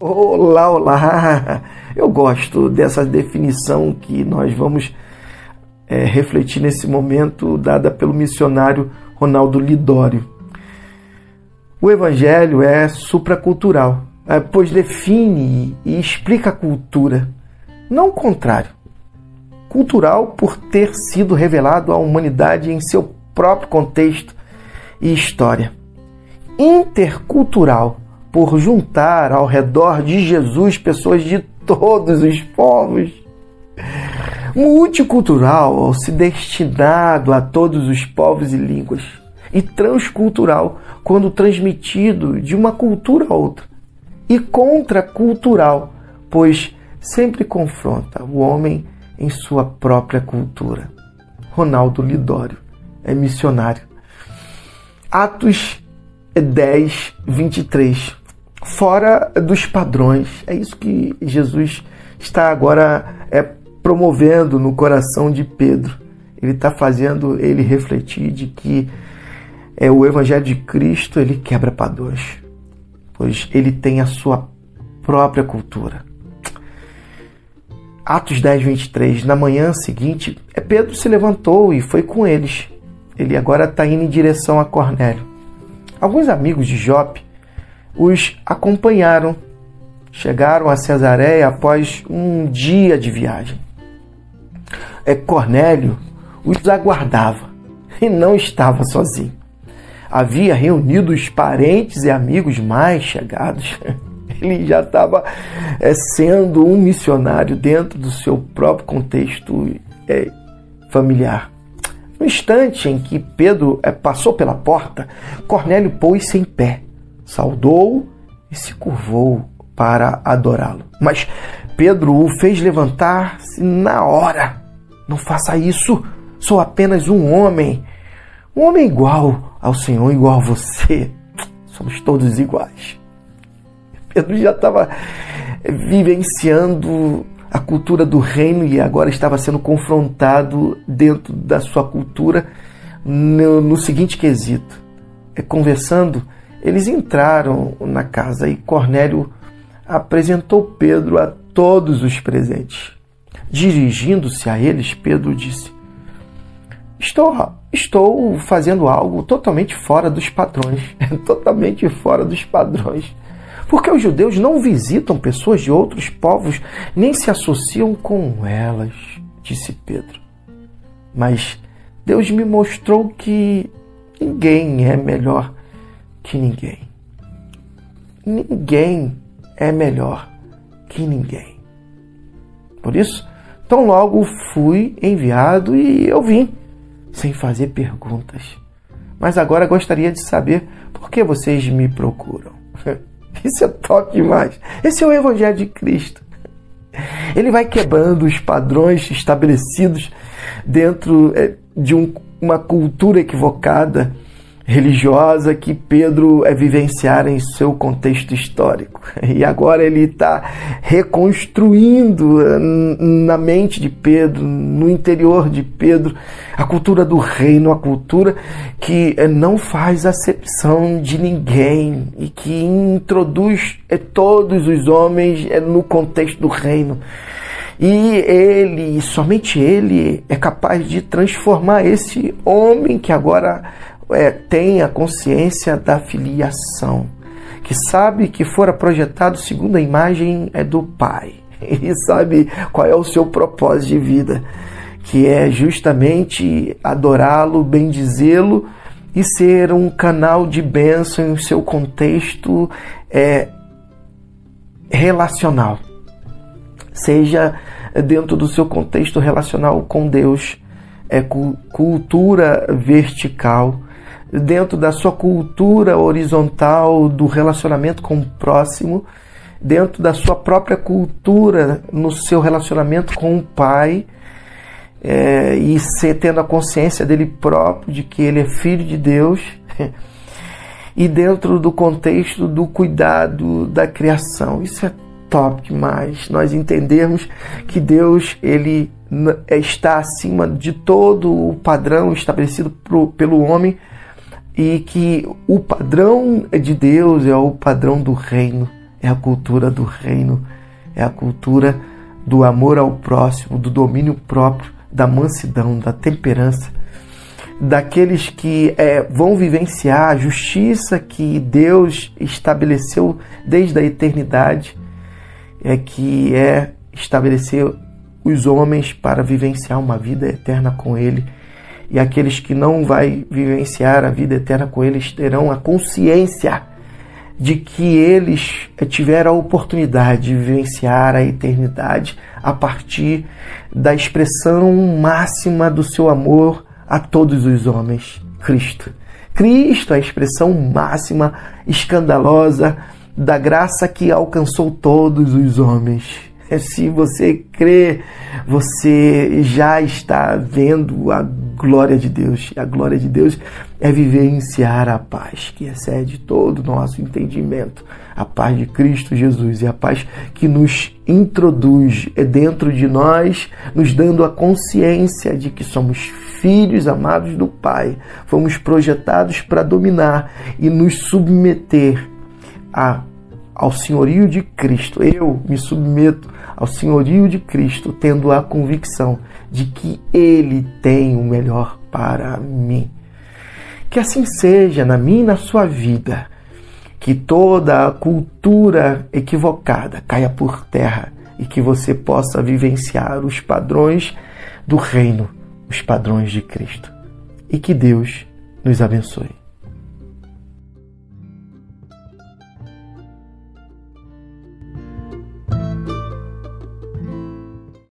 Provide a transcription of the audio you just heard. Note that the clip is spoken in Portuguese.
Olá, olá! Eu gosto dessa definição que nós vamos é, refletir nesse momento, dada pelo missionário Ronaldo Lidório. O Evangelho é supracultural, é, pois define e explica a cultura, não o contrário. Cultural por ter sido revelado à humanidade em seu próprio contexto e história. Intercultural por juntar ao redor de Jesus pessoas de todos os povos. Multicultural, se destinado a todos os povos e línguas. E transcultural, quando transmitido de uma cultura a outra. E contracultural, pois sempre confronta o homem em sua própria cultura. Ronaldo Lidório é missionário. Atos 10, 23 fora dos padrões. É isso que Jesus está agora é, promovendo no coração de Pedro. Ele está fazendo ele refletir de que é o Evangelho de Cristo ele quebra padrões, pois ele tem a sua própria cultura. Atos 10, 23. Na manhã seguinte, é Pedro se levantou e foi com eles. Ele agora está indo em direção a Cornélio. Alguns amigos de Jope os acompanharam. Chegaram a Cesareia após um dia de viagem. É Cornélio os aguardava e não estava sozinho. Havia reunido os parentes e amigos mais chegados. Ele já estava é, sendo um missionário dentro do seu próprio contexto é, familiar. No instante em que Pedro é, passou pela porta, Cornélio pôs-se em pé saudou e se curvou para adorá-lo. Mas Pedro o fez levantar-se na hora. Não faça isso, sou apenas um homem. Um homem igual ao Senhor, igual a você. Somos todos iguais. Pedro já estava vivenciando a cultura do reino e agora estava sendo confrontado dentro da sua cultura no, no seguinte quesito: é conversando eles entraram na casa e Cornélio apresentou Pedro a todos os presentes. Dirigindo-se a eles, Pedro disse: Estou, estou fazendo algo totalmente fora dos padrões, totalmente fora dos padrões. Porque os judeus não visitam pessoas de outros povos, nem se associam com elas, disse Pedro. Mas Deus me mostrou que ninguém é melhor que ninguém. Ninguém é melhor que ninguém. Por isso, tão logo fui enviado e eu vim, sem fazer perguntas. Mas agora gostaria de saber por que vocês me procuram. Isso é top demais. Esse é o Evangelho de Cristo. Ele vai quebrando os padrões estabelecidos dentro eh, de um, uma cultura equivocada religiosa que Pedro é vivenciar em seu contexto histórico. E agora ele está reconstruindo eh, na mente de Pedro, no interior de Pedro, a cultura do reino, a cultura que eh, não faz acepção de ninguém e que introduz eh, todos os homens no contexto do reino. E ele, somente ele, é capaz de transformar esse homem que agora é, tem a consciência da filiação, que sabe que fora projetado segundo a imagem é do Pai, e sabe qual é o seu propósito de vida, que é justamente adorá-lo, bendizê-lo e ser um canal de bênção em seu contexto é, relacional. Seja dentro do seu contexto relacional com Deus, é cultura vertical, dentro da sua cultura horizontal do relacionamento com o próximo, dentro da sua própria cultura no seu relacionamento com o pai, é, e ser, tendo a consciência dele próprio de que ele é filho de Deus, e dentro do contexto do cuidado da criação. Isso é top demais. Nós entendermos que Deus ele está acima de todo o padrão estabelecido pro, pelo homem e que o padrão de Deus é o padrão do reino, é a cultura do reino, é a cultura do amor ao próximo, do domínio próprio, da mansidão, da temperança, daqueles que é, vão vivenciar a justiça que Deus estabeleceu desde a eternidade, é que é estabelecer os homens para vivenciar uma vida eterna com Ele. E aqueles que não vai vivenciar a vida eterna com eles terão a consciência de que eles tiveram a oportunidade de vivenciar a eternidade a partir da expressão máxima do seu amor a todos os homens, Cristo. Cristo, a expressão máxima, escandalosa da graça que alcançou todos os homens. Se você crê, você já está vendo a glória de Deus. A glória de Deus é vivenciar a paz que excede todo o nosso entendimento. A paz de Cristo Jesus e a paz que nos introduz é dentro de nós, nos dando a consciência de que somos filhos amados do Pai. Fomos projetados para dominar e nos submeter a ao senhorio de Cristo. Eu me submeto ao senhorio de Cristo, tendo a convicção de que Ele tem o melhor para mim. Que assim seja na minha e na sua vida, que toda a cultura equivocada caia por terra e que você possa vivenciar os padrões do reino, os padrões de Cristo. E que Deus nos abençoe.